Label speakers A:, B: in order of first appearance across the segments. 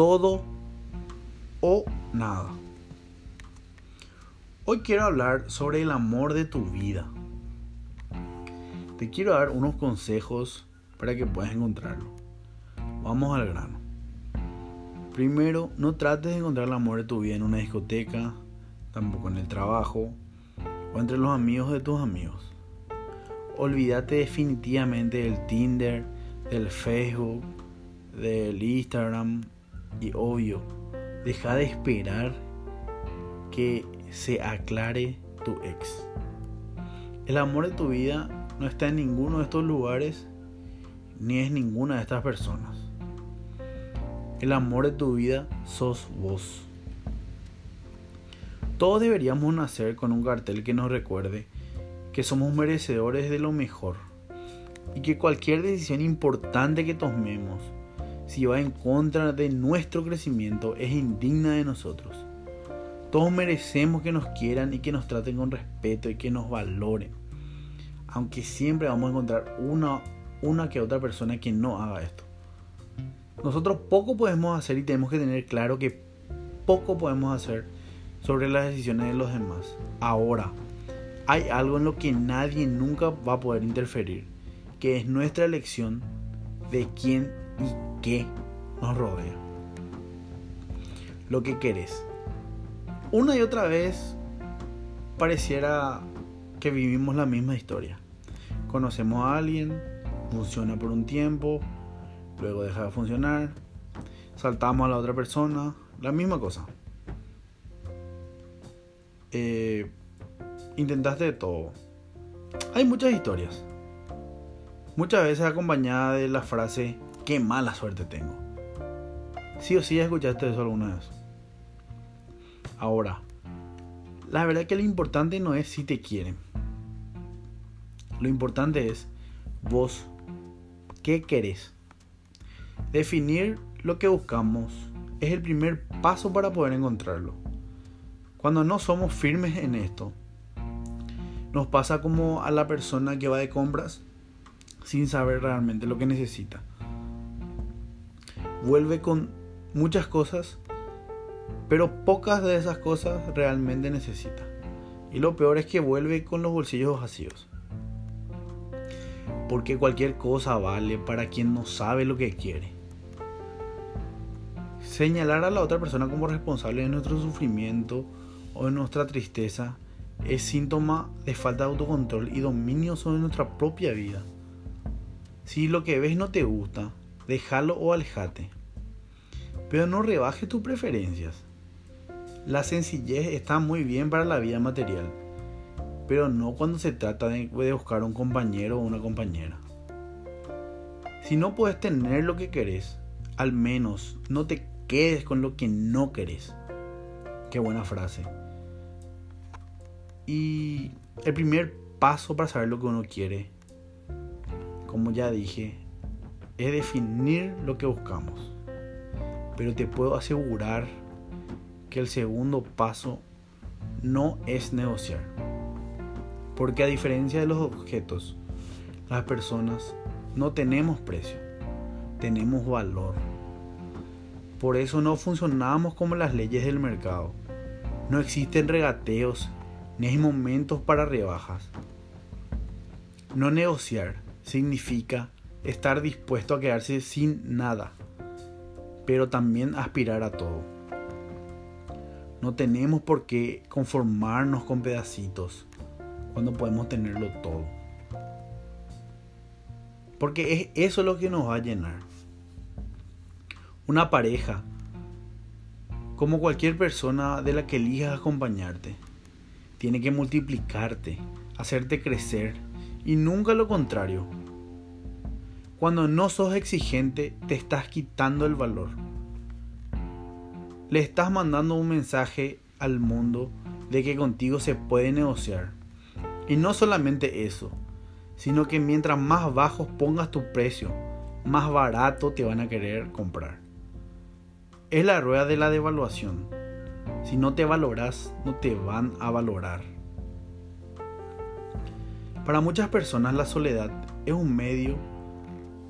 A: todo o nada. Hoy quiero hablar sobre el amor de tu vida. Te quiero dar unos consejos para que puedas encontrarlo. Vamos al grano. Primero, no trates de encontrar el amor de tu vida en una discoteca, tampoco en el trabajo o entre los amigos de tus amigos. Olvídate definitivamente del Tinder, del Facebook, del Instagram y obvio, deja de esperar que se aclare tu ex. El amor de tu vida no está en ninguno de estos lugares ni es ninguna de estas personas. El amor de tu vida sos vos. Todos deberíamos nacer con un cartel que nos recuerde que somos merecedores de lo mejor y que cualquier decisión importante que tomemos, si va en contra de nuestro crecimiento, es indigna de nosotros. Todos merecemos que nos quieran y que nos traten con respeto y que nos valoren. Aunque siempre vamos a encontrar una, una que otra persona que no haga esto. Nosotros poco podemos hacer y tenemos que tener claro que poco podemos hacer sobre las decisiones de los demás. Ahora, hay algo en lo que nadie nunca va a poder interferir, que es nuestra elección de quién y qué nos rodea. Lo que querés. Una y otra vez pareciera que vivimos la misma historia. Conocemos a alguien, funciona por un tiempo, luego deja de funcionar, saltamos a la otra persona, la misma cosa. Eh, intentaste de todo. Hay muchas historias. Muchas veces acompañada de la frase, qué mala suerte tengo. Sí o sí escuchaste eso alguna vez. Ahora, la verdad que lo importante no es si te quieren. Lo importante es vos, ¿qué querés? Definir lo que buscamos es el primer paso para poder encontrarlo. Cuando no somos firmes en esto, nos pasa como a la persona que va de compras sin saber realmente lo que necesita. Vuelve con muchas cosas, pero pocas de esas cosas realmente necesita. Y lo peor es que vuelve con los bolsillos vacíos. Porque cualquier cosa vale para quien no sabe lo que quiere. Señalar a la otra persona como responsable de nuestro sufrimiento o de nuestra tristeza es síntoma de falta de autocontrol y dominio sobre nuestra propia vida. Si lo que ves no te gusta, déjalo o alejate. Pero no rebajes tus preferencias. La sencillez está muy bien para la vida material, pero no cuando se trata de, buscar un compañero o una compañera. Si no puedes tener lo que querés, al menos no te quedes con lo que no querés. Qué buena frase. Y el primer paso para saber lo que uno quiere, como ya dije, es definir lo que buscamos. Pero te puedo asegurar que el segundo paso no es negociar. Porque a diferencia de los objetos, las personas no tenemos precio, tenemos valor. Por eso no funcionamos como las leyes del mercado. No existen regateos ni hay momentos para rebajas. No negociar significa estar dispuesto a quedarse sin nada, pero también aspirar a todo. No tenemos por qué conformarnos con pedacitos cuando podemos tenerlo todo. Porque es eso lo que nos va a llenar. Una pareja, como cualquier persona de la que elijas acompañarte, tiene que multiplicarte, hacerte crecer y nunca lo contrario. Cuando no sos exigente, te estás quitando el valor. Le estás mandando un mensaje al mundo de que contigo se puede negociar. Y no solamente eso, sino que mientras más bajos pongas tu precio, más barato te van a querer comprar. Es la rueda de la devaluación si no te valoras, no te van a valorar. Para muchas personas la soledad es un medio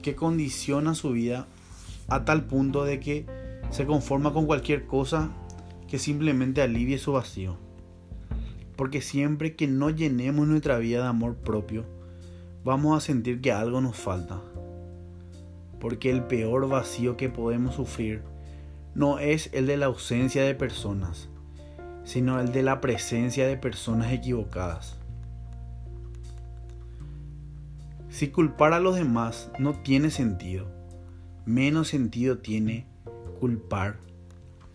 A: que condiciona su vida a tal punto de que se conforma con cualquier cosa que simplemente alivie su vacío. Porque siempre que no llenemos nuestra vida de amor propio, vamos a sentir que algo nos falta. Porque el peor vacío que podemos sufrir no es el de la ausencia de personas, sino el de la presencia de personas equivocadas. Si culpar a los demás no tiene sentido, menos sentido tiene culpar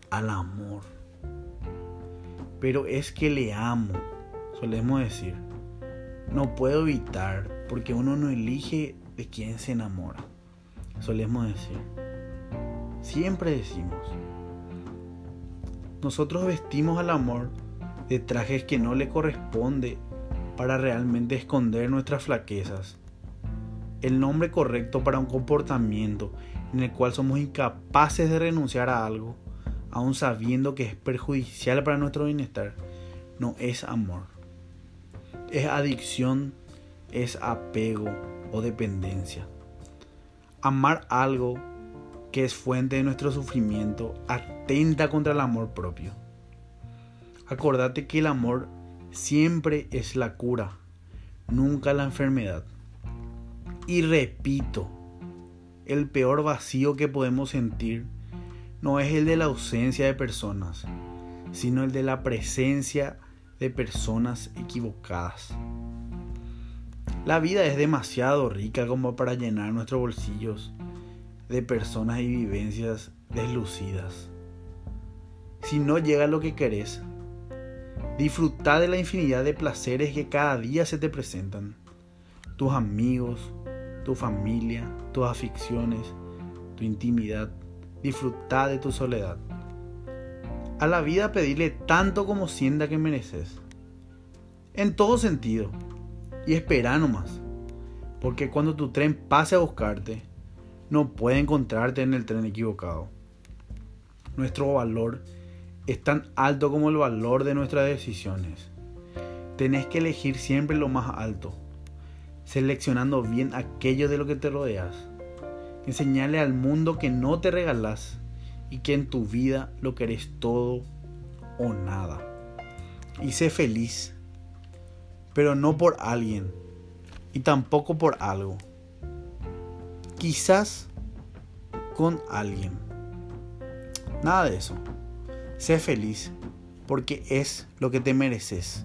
A: al amor. Pero es que le amo, solemos decir. No puedo evitar, porque uno no elige de quién se enamora. Solemos decir. Siempre decimos. Nosotros vestimos al amor de trajes que no le corresponde para realmente esconder nuestras flaquezas. El nombre correcto para un comportamiento en el cual somos incapaces de renunciar a algo, aun sabiendo que es perjudicial para nuestro bienestar, no es amor. Es adicción, es apego o dependencia. Amar algo que es fuente de nuestro sufrimiento atenta contra el amor propio. Acordate que el amor siempre es la cura, nunca la enfermedad. Y repito, el peor vacío que podemos sentir no es el de la ausencia de personas, sino el de la presencia de personas equivocadas. La vida es demasiado rica como para llenar nuestros bolsillos de personas y vivencias deslucidas. Si no llega lo que querés, disfruta de la infinidad de placeres que cada día se te presentan. Tus amigos, tu familia, tus aficiones, tu intimidad. Disfruta de tu soledad. A la vida pedirle tanto como sienta que mereces. En todo sentido. Y espera nomás. Porque cuando tu tren pase a buscarte, no puede encontrarte en el tren equivocado. Nuestro valor es tan alto como el valor de nuestras decisiones. Tenés que elegir siempre lo más alto seleccionando bien aquello de lo que te rodeas. Enseñarle al mundo que no te regalas y que en tu vida lo querés todo o nada. Y sé feliz, pero no por alguien y tampoco por algo. Quizás con alguien. Nada de eso. Sé feliz porque es lo que te mereces.